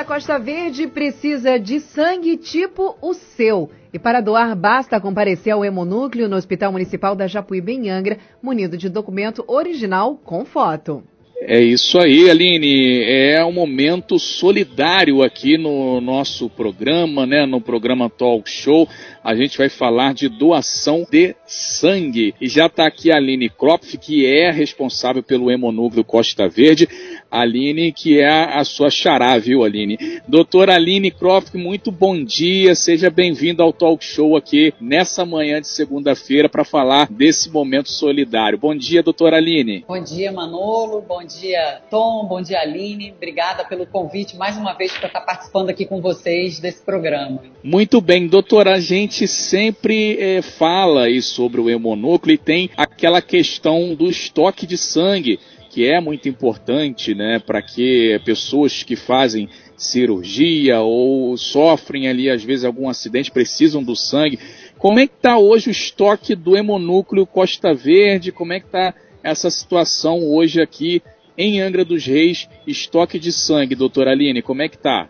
da Costa Verde precisa de sangue tipo o seu. E para doar, basta comparecer ao Hemonúcleo no Hospital Municipal da Japuíba em Angra, munido de documento original com foto. É isso aí, Aline. É um momento solidário aqui no nosso programa, né? No programa Talk Show. A gente vai falar de doação de sangue. E já está aqui a Aline Kropf, que é responsável pelo Hemonúcleo Costa Verde. Aline, que é a sua xará, viu, Aline? Doutora Aline Croft, muito bom dia, seja bem-vindo ao Talk Show aqui nessa manhã de segunda-feira para falar desse momento solidário. Bom dia, doutora Aline. Bom dia, Manolo, bom dia, Tom, bom dia, Aline. Obrigada pelo convite mais uma vez para estar participando aqui com vocês desse programa. Muito bem, doutora, a gente sempre é, fala aí sobre o hemonúcleo e tem aquela questão do estoque de sangue que é muito importante, né, para que pessoas que fazem cirurgia ou sofrem ali às vezes algum acidente precisam do sangue. Como é que está hoje o estoque do hemonúcleo Costa Verde? Como é que está essa situação hoje aqui em Angra dos Reis, estoque de sangue, doutora Aline, como é que está?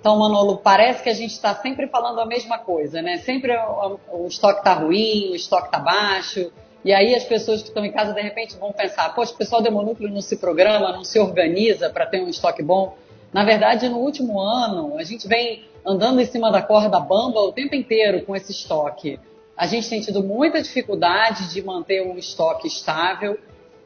Então, Manolo, parece que a gente está sempre falando a mesma coisa, né? Sempre o, o estoque está ruim, o estoque está baixo, e aí as pessoas que estão em casa, de repente, vão pensar, poxa, o pessoal do hemonúcleo não se programa, não se organiza para ter um estoque bom. Na verdade, no último ano, a gente vem andando em cima da corda bamba o tempo inteiro com esse estoque. A gente tem tido muita dificuldade de manter um estoque estável,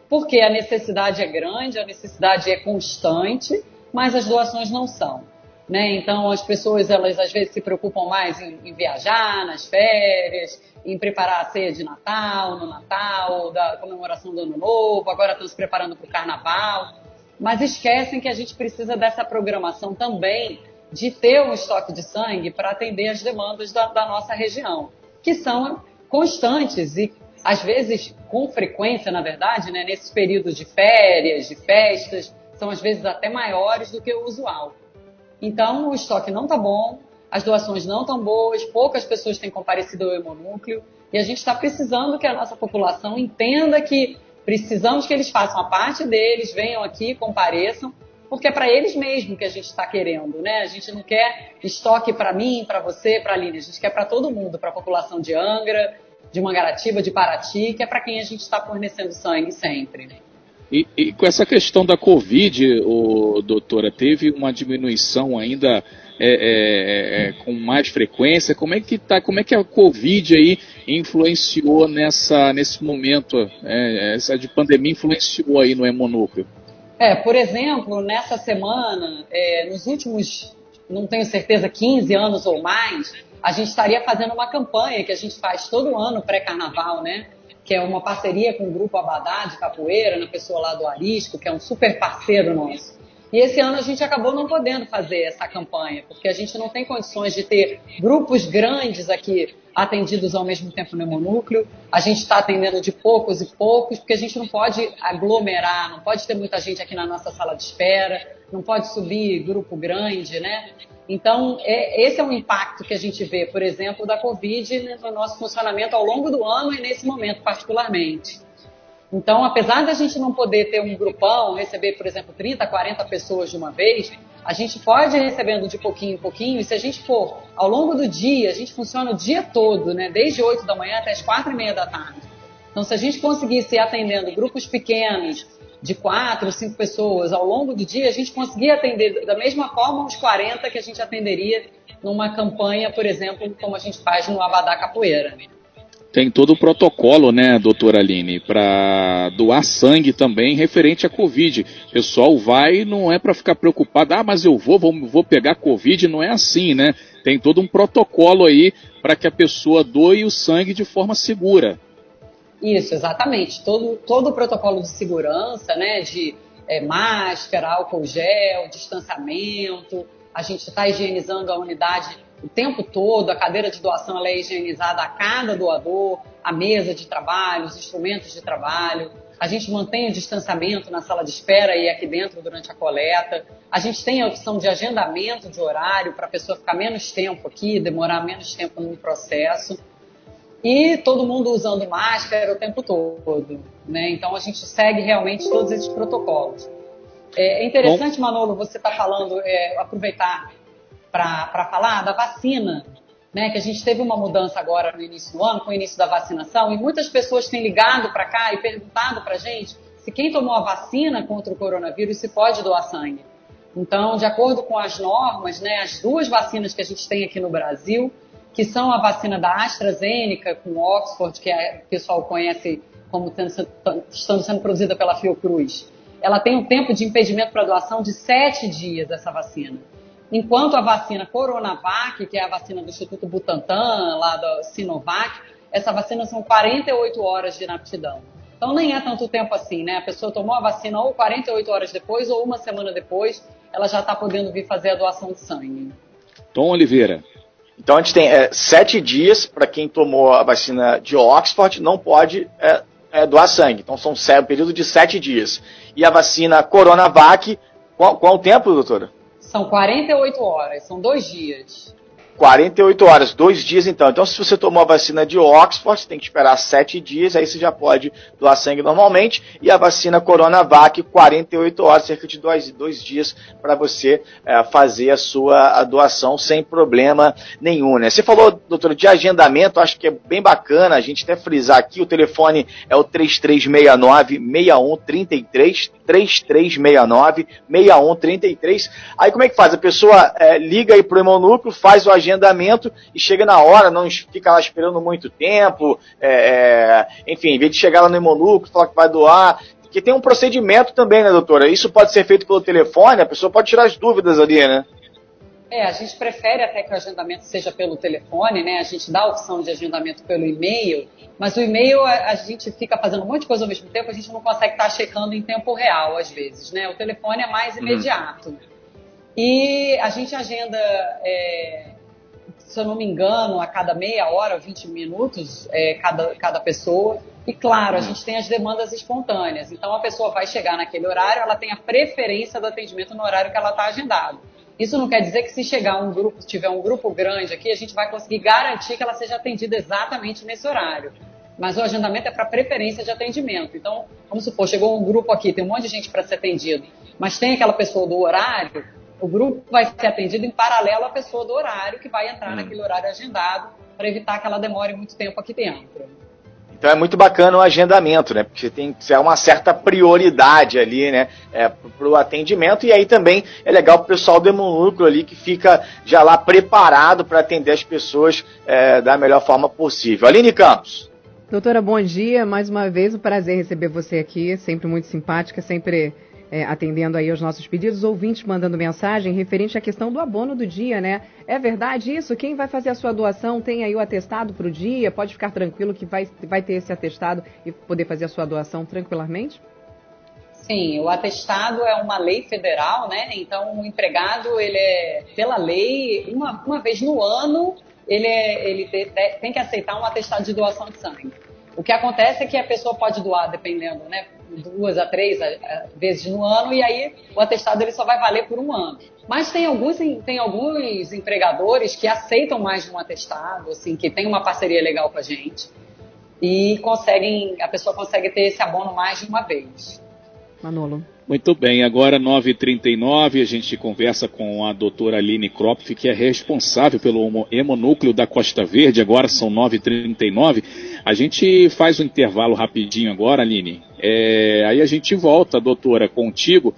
porque a necessidade é grande, a necessidade é constante, mas as doações não são. Né? Então as pessoas elas às vezes se preocupam mais em, em, viajar nas férias, em preparar a ceia de Natal, no Natal, da comemoração do Ano Novo, agora estão se preparando para o Carnaval, mas esquecem que a gente precisa dessa programação também de ter um estoque de sangue para atender as demandas da, da nossa região, que são constantes e às vezes com frequência, na verdade, né, nesses períodos de férias, de festas, são às vezes até maiores do que o usual. Então, o estoque não está bom, as doações não estão boas, poucas pessoas têm comparecido ao hemonúcleo, e a gente está precisando que a nossa população entenda que precisamos que eles façam a parte deles, venham aqui, compareçam, porque é para eles mesmo que a gente está querendo, né? A gente não quer estoque para mim, para você, para a Aline, a gente quer para todo mundo, para a população de Angra, de Mangaratiba, de Paraty, que é para quem a gente está fornecendo sangue sempre. E, e, com essa questão da Covid, o, doutora, teve uma diminuição ainda é, é, é, é, com mais frequência? Como é que tá? Como é que a Covid aí influenciou nessa, nesse momento? É, essa de pandemia influenciou aí no hemonúcleo? É, por exemplo, nessa semana, é, nos últimos, não tenho certeza, 15 anos ou mais, a gente estaria fazendo uma campanha que a gente faz todo ano pré-carnaval, né? Que é uma parceria com o Grupo Abadá de Capoeira, na pessoa lá do Arisco, que é um super parceiro nosso. E esse ano a gente acabou não podendo fazer essa campanha, porque a gente não tem condições de ter grupos grandes aqui atendidos ao mesmo tempo no hemonúcleo. A gente está atendendo de poucos e poucos, porque a gente não pode aglomerar, não pode ter muita gente aqui na nossa sala de espera, não pode subir grupo grande, né? Então, é, esse é um impacto que a gente vê, por exemplo, da Covid no nosso funcionamento ao longo do ano e nesse momento particularmente. Então, apesar da gente não poder ter um grupão, receber, por exemplo, 30, 40 pessoas de uma vez, a gente pode ir recebendo de pouquinho em pouquinho, e se a gente for ao longo do dia, a gente funciona o dia todo, né? Desde 8 da manhã até as 4 e meia da tarde. Então, se a gente conseguisse ir atendendo grupos pequenos, de quatro, cinco pessoas ao longo do dia, a gente conseguia atender da mesma forma os 40 que a gente atenderia numa campanha, por exemplo, como a gente faz no Abadá Capoeira. Tem todo o protocolo, né, doutora Aline, para doar sangue também referente à Covid. O pessoal vai, não é para ficar preocupado, ah, mas eu vou, vou, vou pegar Covid, não é assim, né? Tem todo um protocolo aí para que a pessoa doe o sangue de forma segura. Isso, exatamente. Todo, todo o protocolo de segurança, né, de é, máscara, álcool gel, distanciamento. A gente está higienizando a unidade o tempo todo, a cadeira de doação ela é higienizada a cada doador, a mesa de trabalho, os instrumentos de trabalho. A gente mantém o distanciamento na sala de espera e aqui dentro durante a coleta. A gente tem a opção de agendamento de horário para a pessoa ficar menos tempo aqui, demorar menos tempo no processo e todo mundo usando máscara o tempo todo, né? Então a gente segue realmente todos esses protocolos. É, é interessante, Bom. Manolo, você está falando, é, aproveitar para falar da vacina, né, que a gente teve uma mudança agora no início do ano, com o início da vacinação, e muitas pessoas têm ligado para cá e perguntado para a gente se quem tomou a vacina contra o coronavírus se pode doar sangue. Então, de acordo com as normas, né, as duas vacinas que a gente tem aqui no Brasil, que são a vacina da AstraZeneca com Oxford, que é, o pessoal conhece como estando sendo produzida pela Fiocruz, ela tem um tempo de impedimento para doação de sete dias, essa vacina. Enquanto a vacina Coronavac, que é a vacina do Instituto Butantan, lá da Sinovac, essa vacina são 48 horas de inaptidão. Então nem é tanto tempo assim, né? A pessoa tomou a vacina ou 48 horas depois ou uma semana depois, ela já está podendo vir fazer a doação de sangue. Tom Oliveira. Então a gente tem é, sete dias para quem tomou a vacina de Oxford, não pode é, é, doar sangue. Então são um período de sete dias. E a vacina Coronavac, qual, qual o tempo, doutora? São 48 horas, são dois dias. 48 horas, dois dias então. Então, se você tomou a vacina de Oxford, você tem que esperar sete dias, aí você já pode doar sangue normalmente. E a vacina Coronavac, 48 horas, cerca de dois, dois dias, para você é, fazer a sua a doação sem problema nenhum. Né? Você falou, doutor, de agendamento, acho que é bem bacana a gente até frisar aqui. O telefone é o 3369 6133, 3369 6133. Aí como é que faz? A pessoa é, liga aí pro Hemonúcleo, faz o agendamento agendamento e chega na hora, não fica lá esperando muito tempo, é, é, enfim, em vez de chegar lá no Hemonúcleo, falar que vai doar, que tem um procedimento também, né, doutora? Isso pode ser feito pelo telefone, a pessoa pode tirar as dúvidas ali, né? É, a gente prefere até que o agendamento seja pelo telefone, né? A gente dá a opção de agendamento pelo e-mail, mas o e-mail a, gente fica fazendo um monte de coisa ao mesmo tempo, a gente não consegue estar checando em tempo real às vezes, né? O telefone é mais uhum. imediato. E a gente agenda é, se eu não me engano, a cada meia hora, 20 minutos, é, cada, cada pessoa. E claro, a uhum. gente tem as demandas espontâneas. Então a pessoa vai chegar naquele horário, ela tem a preferência do atendimento no horário que ela está agendado. Isso não quer dizer que se chegar um grupo, se tiver um grupo grande aqui, a gente vai conseguir garantir que ela seja atendida exatamente nesse horário. Mas o agendamento é para preferência de atendimento. Então, vamos supor, chegou um grupo aqui, tem um monte de gente para ser atendido, mas tem aquela pessoa do horário, o grupo vai ser atendido em paralelo à pessoa do horário, que vai entrar hum. naquele horário agendado, para evitar que ela demore muito tempo aqui dentro. Então é muito bacana o agendamento, né? Porque tem que ser uma certa prioridade ali, né? É, para o atendimento. E aí também é legal para o pessoal do Hemonúcleo ali que fica já lá preparado para atender as pessoas é, da melhor forma possível. Aline Campos. Doutora, bom dia. Mais uma vez, um prazer receber você aqui. Sempre muito simpática, sempre é, atendendo aí aos nossos pedidos, ouvintes mandando mensagem referente à questão do abono do dia, né? É verdade isso? Quem vai fazer a sua doação tem aí o atestado para o dia? Pode ficar tranquilo que vai, vai ter esse atestado e poder fazer a sua doação tranquilamente? Sim, o atestado é uma lei federal, né? Então o empregado, ele é, pela lei, uma, uma vez no ano, ele, é, ele tem que aceitar um atestado de doação de sangue. O que acontece é que a pessoa pode doar, dependendo, né? duas a três vezes no ano e aí o atestado ele só vai valer por um ano. Mas tem alguns, tem alguns empregadores que aceitam mais de um atestado, assim, que tem uma parceria legal com a gente e conseguem, a pessoa consegue ter esse abono mais de uma vez. Manolo. Muito bem, agora 9h39, a gente conversa com a doutora Aline Kropf, que é responsável pelo hemonúcleo da Costa Verde, agora são 9h39. A gente faz um intervalo rapidinho agora, Aline, é, aí a gente volta, doutora, contigo,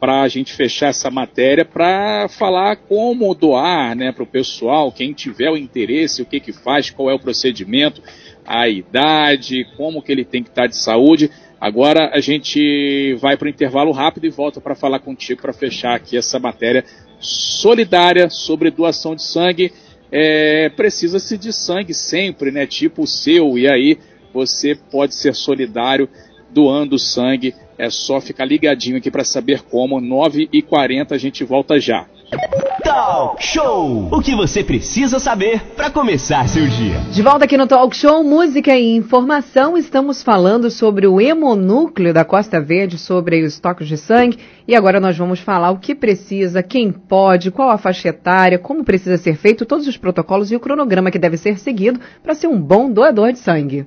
para a gente fechar essa matéria, para falar como doar né, para o pessoal, quem tiver o interesse, o que, que faz, qual é o procedimento, a idade, como que ele tem que estar tá de saúde. Agora a gente vai para o intervalo rápido e volta para falar contigo para fechar aqui essa matéria solidária sobre doação de sangue. É, Precisa-se de sangue sempre, né? Tipo o seu, e aí você pode ser solidário doando sangue. É só ficar ligadinho aqui para saber como. 9h40 a gente volta já. Talk Show! O que você precisa saber para começar seu dia. De volta aqui no Talk Show, música e informação. Estamos falando sobre o hemonúcleo da Costa Verde, sobre os estoques de sangue. E agora nós vamos falar o que precisa, quem pode, qual a faixa etária, como precisa ser feito, todos os protocolos e o cronograma que deve ser seguido para ser um bom doador de sangue.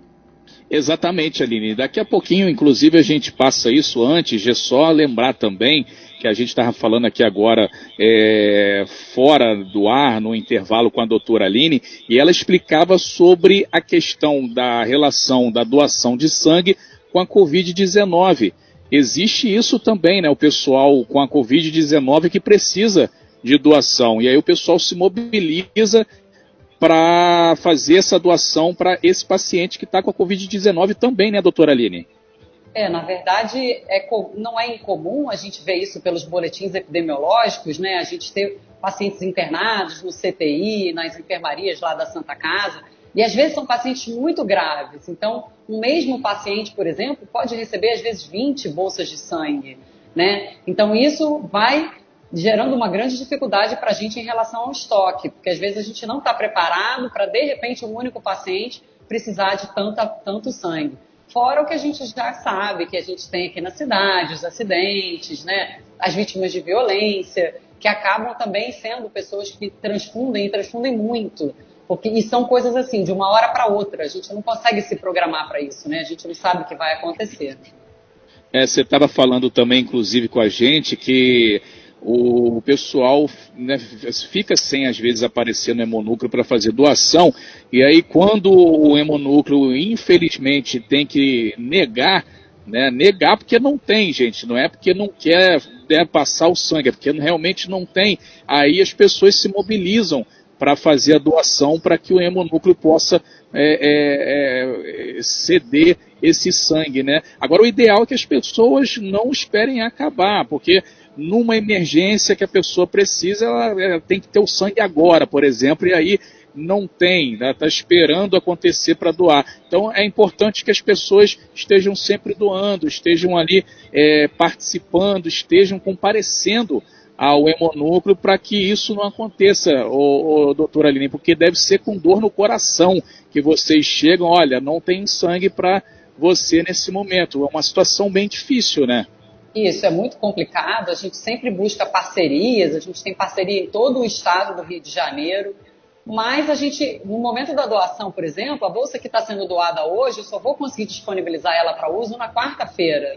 Exatamente, Aline. Daqui a pouquinho, inclusive, a gente passa isso antes, é só lembrar também que a gente estava falando aqui agora é, fora do ar, no intervalo com a doutora Aline, e ela explicava sobre a questão da relação da doação de sangue com a Covid-19. Existe isso também, né? O pessoal com a Covid-19 que precisa de doação. E aí o pessoal se mobiliza para fazer essa doação para esse paciente que está com a Covid-19 também, né, doutora Aline? É, na verdade, é, não é incomum a gente ver isso pelos boletins epidemiológicos, né? A gente ter pacientes internados no CTI, nas enfermarias lá da Santa Casa, e às vezes são pacientes muito graves. Então, o mesmo paciente, por exemplo, pode receber às vezes 20 bolsas de sangue, né? Então, isso vai gerando uma grande dificuldade para a gente em relação ao estoque, porque às vezes a gente não está preparado para, de repente, um único paciente precisar de tanta, tanto sangue. Fora o que a gente já sabe, que a gente tem aqui na cidade, os acidentes, né? as vítimas de violência, que acabam também sendo pessoas que transfundem e transfundem muito. Porque, e são coisas assim, de uma hora para outra. A gente não consegue se programar para isso, né? A gente não sabe o que vai acontecer. É, você estava falando também, inclusive, com a gente, que o pessoal né, fica sem às vezes aparecer no hemonúcleo para fazer doação, e aí quando o hemonúcleo infelizmente tem que negar, né, negar porque não tem, gente, não é porque não quer né, passar o sangue, é porque realmente não tem, aí as pessoas se mobilizam para fazer a doação para que o hemonúcleo possa é, é, é, ceder esse sangue, né? Agora o ideal é que as pessoas não esperem acabar, porque numa emergência que a pessoa precisa, ela, tem que ter o sangue agora, por exemplo, e aí não tem, está né, esperando acontecer para doar. Então é importante que as pessoas estejam sempre doando, estejam ali é, participando, estejam comparecendo ao hemonúcleo para que isso não aconteça, ô, ô, doutora Aline, porque deve ser com dor no coração que vocês chegam, olha, não tem sangue para você nesse momento. É uma situação bem difícil, né? Isso é muito complicado. A gente sempre busca parcerias, a gente tem parceria em todo o estado do Rio de Janeiro. Mas a gente, no momento da doação, por exemplo, a bolsa que está sendo doada hoje, eu só vou conseguir disponibilizar ela para uso na quarta-feira.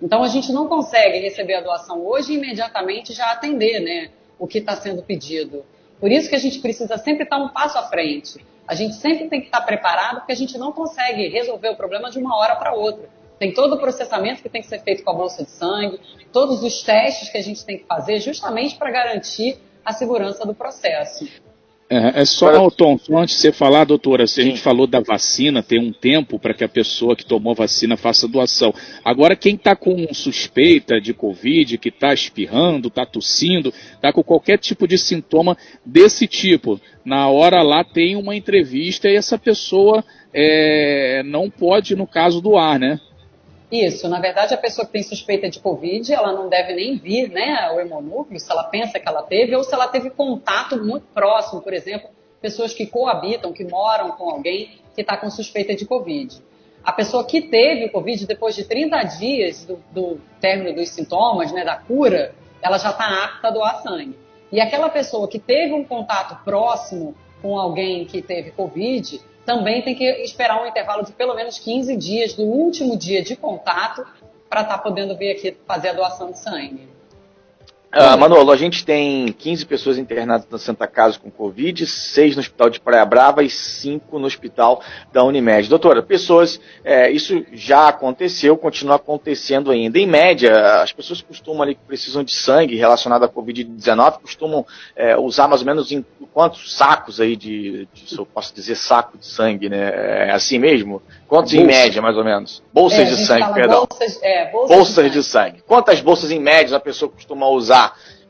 Então a gente não consegue receber a doação hoje e imediatamente já atender né, o que está sendo pedido. Por isso que a gente precisa sempre estar um passo à frente. A gente sempre tem que estar preparado, porque a gente não consegue resolver o problema de uma hora para outra. Tem todo o processamento que tem que ser feito com a bolsa de sangue, todos os testes que a gente tem que fazer, justamente para garantir a segurança do processo. É, é só, Para... Tom, antes de você falar, doutora, se a gente falou da vacina, tem um tempo para que a pessoa que tomou vacina faça doação. Agora, quem está com suspeita de Covid, que está espirrando, está tossindo, está com qualquer tipo de sintoma desse tipo, na hora lá tem uma entrevista e essa pessoa é, não pode, no caso, doar, né? Isso, na verdade, a pessoa que tem suspeita de Covid, ela não deve nem vir né, ao hemonúcleo, se ela pensa que ela teve, ou se ela teve contato muito próximo, por exemplo, pessoas que coabitam, que moram com alguém que está com suspeita de Covid. A pessoa que teve o Covid, depois de 30 dias do, do término dos sintomas, né, da cura, ela já está apta a doar sangue. E aquela pessoa que teve um contato próximo com alguém que teve Covid, também tem que esperar um intervalo de pelo menos 15 dias do último dia de contato para estar tá podendo vir aqui fazer a doação de sangue. Uh, Manolo, a gente tem 15 pessoas internadas na Santa Casa com Covid, 6 no Hospital de Praia Brava e 5 no Hospital da Unimed. Doutora, pessoas, é, isso já aconteceu, continua acontecendo ainda. Em média, as pessoas costumam ali que precisam de sangue relacionado à Covid-19, costumam é, usar mais ou menos em quantos sacos aí de, de, se eu posso dizer saco de sangue, né? É assim mesmo? Quantos Bolsa. em média, mais ou menos? Bolsas é, de sangue, perdão. Bolsas, é, bolsas, bolsas de, de sangue. sangue. Quantas bolsas em média a pessoa costuma usar,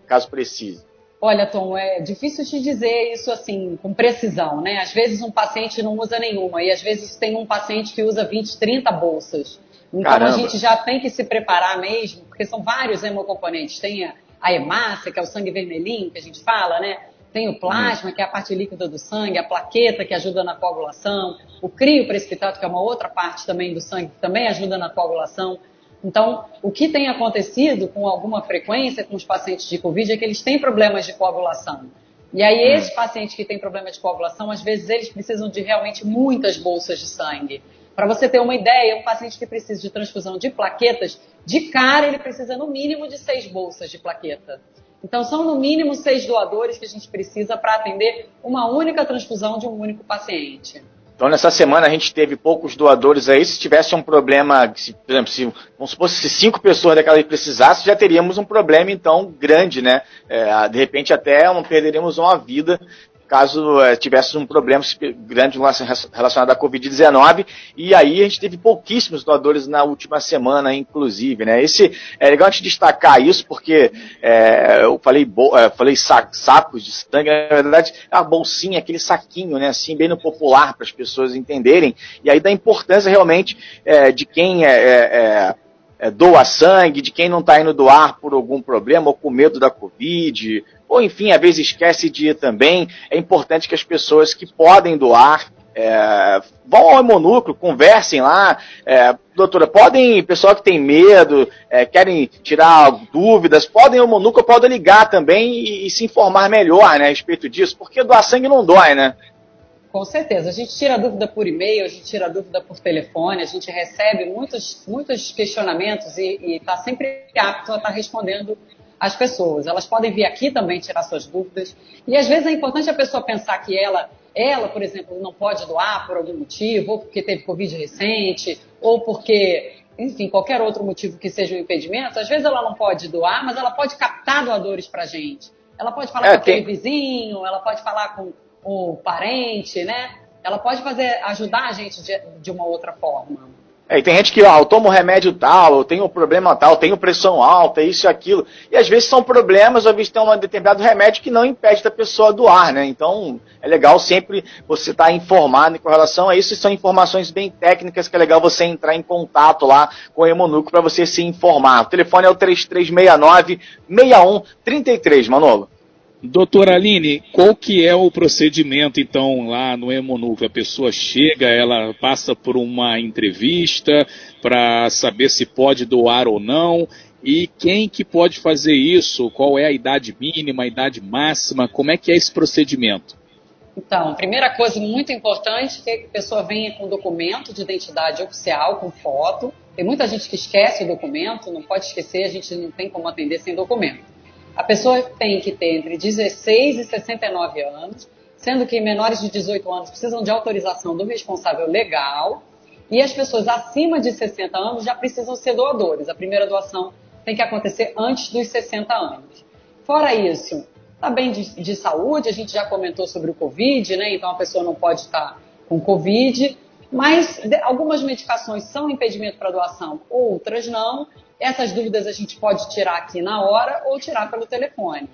caso precise? Olha, Tom, é difícil te dizer isso assim, com precisão, né? Às vezes um paciente não usa nenhuma, e às vezes tem um paciente que usa 20, 30 bolsas. Então Caramba. a gente já tem que se preparar mesmo, porque são vários hemocomponentes. Tem a, a hemácia, que é o sangue vermelhinho que a gente fala, né? Tem o plasma, que é a parte líquida do sangue, a plaqueta, que ajuda na coagulação, o crio precipitado, que é uma outra parte também do sangue, que também ajuda na coagulação. Então, o que tem acontecido com alguma frequência com os pacientes de Covid é que eles têm problemas de coagulação. E aí, esses pacientes que têm problema de coagulação, às vezes eles precisam de realmente muitas bolsas de sangue. Para você ter uma ideia, um paciente que precisa de transfusão de plaquetas, de cara ele precisa no mínimo de seis bolsas de plaqueta. Então são no mínimo seis doadores que a gente precisa para atender uma única transfusão de um único paciente. Então, nessa semana a gente teve poucos doadores aí. Se tivesse um problema, se, por exemplo, se, vamos supor, se cinco pessoas daquela precisassem, já teríamos um problema, então, grande, né? É, de repente, até um, perderíamos uma vida caso é, tivesse um problema grande relacionado à Covid-19. E aí a gente teve pouquíssimos doadores na última semana, inclusive. Né? Esse, é legal a gente destacar isso, porque é, eu falei, é, falei sac, sacos de sangue, na verdade, a bolsinha, aquele saquinho, né? assim, bem no popular, para as pessoas entenderem. E aí da importância realmente de quem é, doa sangue, de quem não está indo doar por algum problema ou com medo da Covid, ou enfim, às vezes esquece de ir também. É importante que as pessoas que podem doar é, vão ao hemonúcleo, conversem lá. É, doutora, podem, pessoal que tem medo, é, querem tirar dúvidas, podem ao hemonúclio, podem ligar também e, e, se informar melhor né, a respeito disso, porque doar sangue não dói, né? Com certeza. A gente tira dúvida por e-mail, a gente tira dúvida por telefone, a gente recebe muitos, muitos questionamentos e está sempre apto a estar tá respondendo as pessoas. Elas podem vir aqui também tirar suas dúvidas. E às vezes é importante a pessoa pensar que ela, ela, por exemplo, não pode doar por algum motivo, ou porque teve Covid recente, ou porque, enfim, qualquer outro motivo que seja um impedimento. Às vezes ela não pode doar, mas ela pode captar doadores para gente. Ela pode falar é, com aquele tem... vizinho, ela pode falar com o parente, né? Ela pode fazer, ajudar a gente de, de uma outra forma. É, e tem gente que, ó, eu tomo remédio tal, eu tenho um problema tal, eu tenho pressão alta, isso e aquilo. E às vezes são problemas, às vezes tem um determinado remédio que não impede da pessoa doar, né? Então é legal sempre você estar tá informado com relação a isso. E são informações bem técnicas que é legal você entrar em contato lá com o Hemonuco para você se informar. O telefone é o 3369 6133, Manolo. Doutora Aline, qual que é o procedimento, então, lá no Hemonúcleo? A pessoa chega, ela passa por uma entrevista para saber se pode doar ou não, e quem que pode fazer isso? Qual é a idade mínima, a idade máxima? Como é que é esse procedimento? Então, primeira coisa muito importante é que a pessoa venha com documento de identidade oficial, com foto. Tem muita gente que esquece o documento, não pode esquecer, a gente não tem como atender sem documento. A pessoa tem que ter entre 16 e 69 anos, sendo que menores de 18 anos precisam de autorização do responsável legal, e as pessoas acima de 60 anos já precisam ser doadores. A primeira doação tem que acontecer antes dos 60 anos. Fora isso, está bem de, de, saúde, a gente já comentou sobre o Covid, né? Então a pessoa não pode estar com Covid, mas algumas medicações são impedimento para doação, outras não, essas dúvidas a gente pode tirar aqui na hora ou tirar pelo telefone.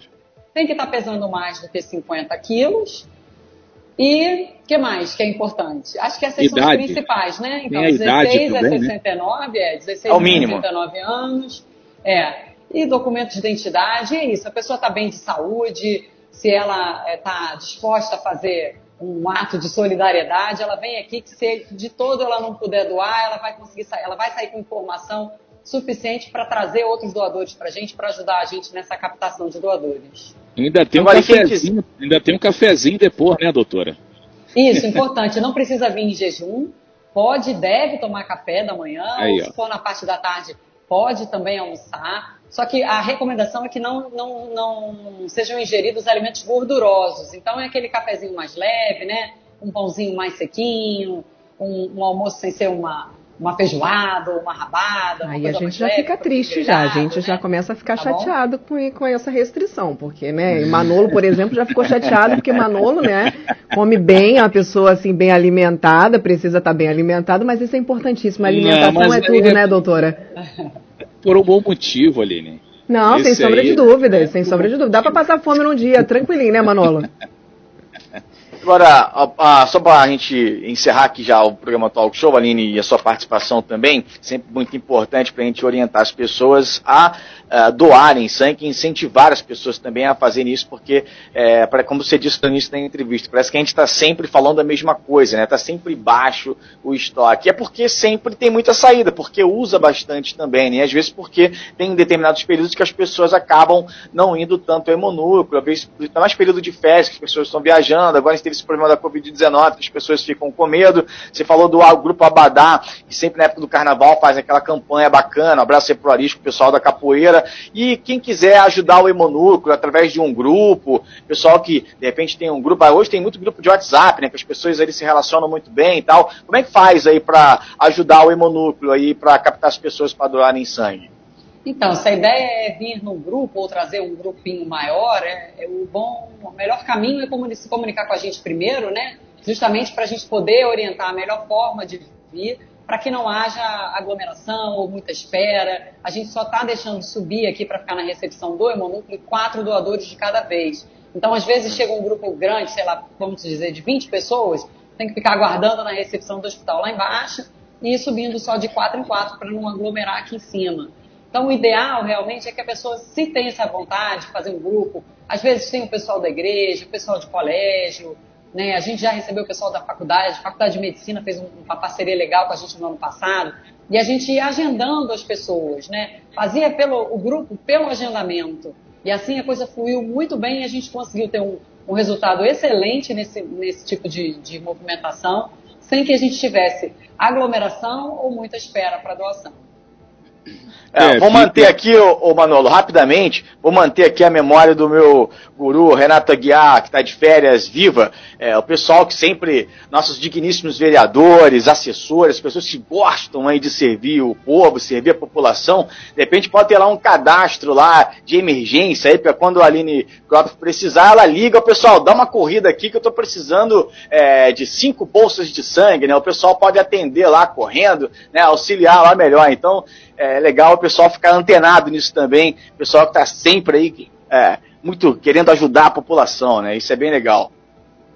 Tem que estar tá pesando mais do que 50 quilos. E o que mais que é importante? Acho que essas idade. são as principais, né? Então, 16 também, é 69, né? é 16 Ao a 69 anos. É. E documento de identidade, é isso. A pessoa está bem de saúde, se ela está é, disposta a fazer um ato de solidariedade, ela vem aqui que se de todo ela não puder doar, ela vai conseguir sair, ela vai sair com informação suficiente para trazer outros doadores para a gente, para ajudar a gente nessa captação de doadores. Ainda tem um cafezinho, ainda tem um cafezinho depois, né, doutora? Isso, importante. Não precisa vir em jejum. Pode e deve tomar café da manhã, Aí, ou se for na parte da tarde, pode também almoçar. Só que a recomendação é que não, não, não sejam ingeridos alimentos gordurosos. Então é aquele cafezinho mais leve, né? Um pãozinho mais sequinho, um, um almoço sem ser uma, uma feijoada ou uma rabada. Aí a gente já fica triste já, a gente né? já começa a ficar tá chateado com, com essa restrição, porque, né, e Manolo, por exemplo, já ficou chateado porque Manolo, né, come bem, é uma pessoa assim bem alimentada, precisa estar tá bem alimentado, mas isso é importantíssimo, a alimentação Não, é tudo, é... né, doutora? Por um bom motivo, Aline. Não, Esse sem sombra aí... de dúvidas, é... sem sombra de dúvida. Dá para passar fome num dia, tranquilinho, né, Manolo? Agora, a, a, só para a gente encerrar aqui já o programa Talk Show, Aline, e a sua participação também, sempre muito importante para a gente orientar as pessoas a, a doarem sangue incentivar as pessoas também a fazerem isso, porque, é, pra, como você disse no início da entrevista, parece que a gente está sempre falando a mesma coisa, né? Está sempre baixo o estoque. É porque sempre tem muita saída, porque usa bastante também, né? Às vezes porque tem determinados períodos que as pessoas acabam não indo tanto ao hemonúcleo, às vezes, tá mais período de férias, que as pessoas estão viajando, agora a gente teve esse problema da Covid-19, que as pessoas ficam com medo. Você falou do grupo Abadá, que sempre na época do carnaval faz aquela campanha bacana, abraço aí pro Arisco, pessoal da capoeira. E quem quiser ajudar o Hemonúcleo através de um grupo, pessoal que de repente tem um grupo, hoje tem muito grupo de WhatsApp, né, que as pessoas ali se relacionam muito bem e tal. Como é que faz aí para ajudar o Hemonúcleo aí para captar as pessoas para doarem sangue? Então, se a ideia é vir num grupo ou trazer um grupinho maior, é, é o bom, o melhor caminho é se comunicar com a gente primeiro, né? Justamente para a gente poder orientar a melhor forma de vir, para que não haja aglomeração ou muita espera. A gente só está deixando subir aqui para ficar na recepção do hemonúcleo quatro doadores de cada vez. Então, às vezes chega um grupo grande, sei lá, vamos dizer, de 20 pessoas, tem que ficar aguardando na recepção do hospital lá embaixo e subindo só de quatro em quatro para não aglomerar aqui em cima. Então, o ideal realmente é que a pessoa, se tem essa vontade de fazer um grupo, às vezes tem o pessoal da igreja, o pessoal de colégio, né? A gente já recebeu o pessoal da faculdade, a Faculdade de Medicina fez uma parceria legal com a gente no ano passado, e a gente ia agendando as pessoas, né? Fazia pelo, o grupo pelo agendamento. E assim a coisa fluiu muito bem e a gente conseguiu ter um, um resultado excelente nesse, nesse tipo de, de movimentação, sem que a gente tivesse aglomeração ou muita espera para doação. É, é, vou manter aqui, ô, ô, Manolo, rapidamente, vou manter aqui a memória do meu guru, Renato Aguiar, que está de férias viva, é, o pessoal que sempre, nossos digníssimos vereadores, assessores, pessoas que gostam aí de servir o povo, servir a população, de repente pode ter lá um cadastro lá de emergência aí, para quando a Aline Crop precisar, ela liga, o pessoal, dá uma corrida aqui que eu estou precisando é, de cinco bolsas de sangue, né? O pessoal pode atender lá correndo, né? Auxiliar lá melhor. Então, é legal o pessoal ficar antenado nisso também, o pessoal que está sempre aí é, muito querendo ajudar a população, né? Isso é bem legal.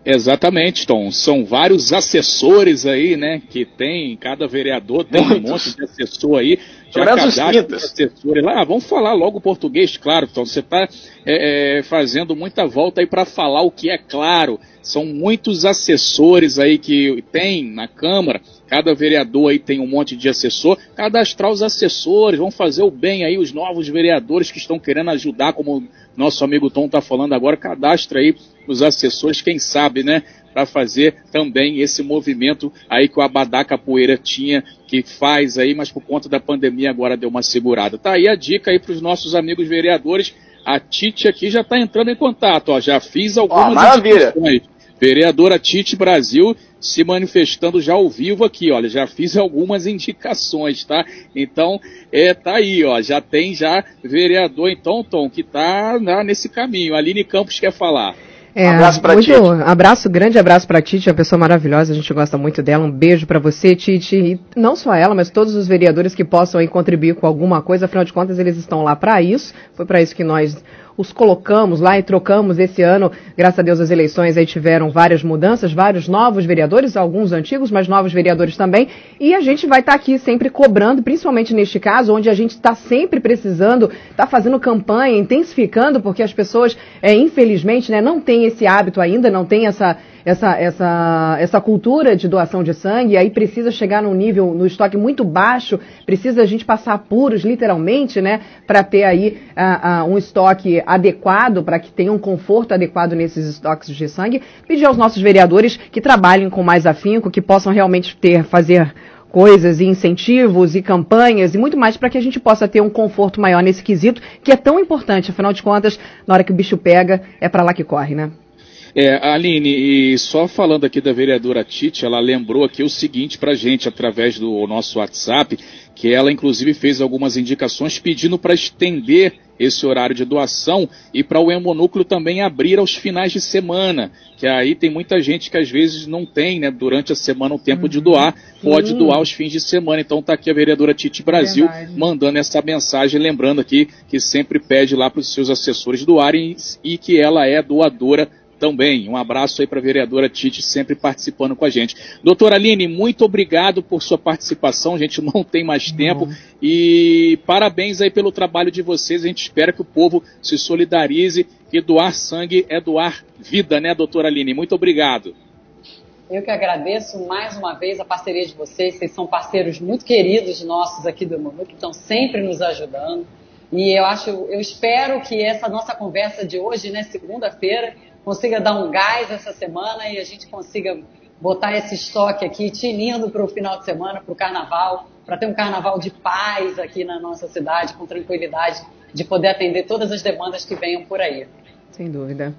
Exatamente, Tom. São vários assessores aí, né? Que tem, cada vereador tem Muitos. um monte de assessor aí. Já cadastro assessores lá. Ah, vamos falar logo português, claro, Tom. Você está é, é, fazendo muita volta aí para falar o que é claro. São muitos assessores aí que tem na Câmara Cada vereador aí tem um monte de assessor. Cadastrar os assessores, vão fazer o bem aí, os novos vereadores que estão querendo ajudar, como nosso amigo Tom está falando agora, cadastra aí os assessores, quem sabe, né? Para fazer também esse movimento aí que o Abadá Capoeira tinha, que faz aí, mas por conta da pandemia agora deu uma segurada. Tá aí a dica aí para os nossos amigos vereadores. A Tite aqui já está entrando em contato, ó, já fiz algumas oh, maravilha. Vereadora Tite Brasil se manifestando já ao vivo aqui, olha, já fiz algumas indicações, tá? Então, é, tá aí, ó, já tem já vereador, então, Tom, que tá né, nesse caminho. Aline Campos quer falar. É, um abraço pra muito, Tite. Abraço, grande abraço pra Tite, é uma pessoa maravilhosa, a gente gosta muito dela. Um beijo para você, Tite. E não só ela, mas todos os vereadores que possam aí contribuir com alguma coisa, afinal de contas, eles estão lá para isso. Foi para isso que nós os colocamos lá e trocamos esse ano. Graças a Deus as eleições aí tiveram várias mudanças, vários novos vereadores, alguns antigos, mas novos vereadores também. E a gente vai estar tá aqui sempre cobrando, principalmente neste caso, onde a gente está sempre precisando, está fazendo campanha, intensificando, porque as pessoas, é, infelizmente, né, não têm esse hábito ainda, não têm essa essa, essa, essa cultura de doação de sangue, aí precisa chegar num nível, no estoque muito baixo, precisa a gente passar apuros, literalmente, né, para ter aí uh, uh, um estoque adequado, para que tenha um conforto adequado nesses estoques de sangue. Pedir aos nossos vereadores que trabalhem com mais afinco, que possam realmente ter, fazer coisas e incentivos e campanhas e muito mais para que a gente possa ter um conforto maior nesse quesito, que é tão importante, afinal de contas, na hora que o bicho pega, é para lá que corre, né? É, Aline, e só falando aqui da vereadora Tite, ela lembrou aqui o seguinte para gente através do nosso WhatsApp, que ela inclusive fez algumas indicações pedindo para estender esse horário de doação e para o hemonúcleo também abrir aos finais de semana, que aí tem muita gente que às vezes não tem, né, durante a semana o tempo uhum. de doar, pode Sim. doar aos fins de semana. Então está aqui a vereadora Tite Brasil Verdade. mandando essa mensagem, lembrando aqui que sempre pede lá para os seus assessores doarem e que ela é doadora também. Um abraço aí para a vereadora Tite, sempre participando com a gente. Doutora Aline, muito obrigado por sua participação. A gente não tem mais tempo. E parabéns aí pelo trabalho de vocês. A gente espera que o povo se solidarize, que doar sangue é doar vida, né, doutora Aline? Muito obrigado. Eu que agradeço mais uma vez a parceria de vocês. Vocês são parceiros muito queridos nossos aqui do Manu, que estão sempre nos ajudando. E eu acho, eu espero que essa nossa conversa de hoje, né, segunda-feira, consiga dar um gás essa semana e a gente consiga botar esse estoque aqui tinindo para o final de semana, para o carnaval, para ter um carnaval de paz aqui na nossa cidade, com tranquilidade, de poder atender todas as demandas que venham por aí. Sem dúvida.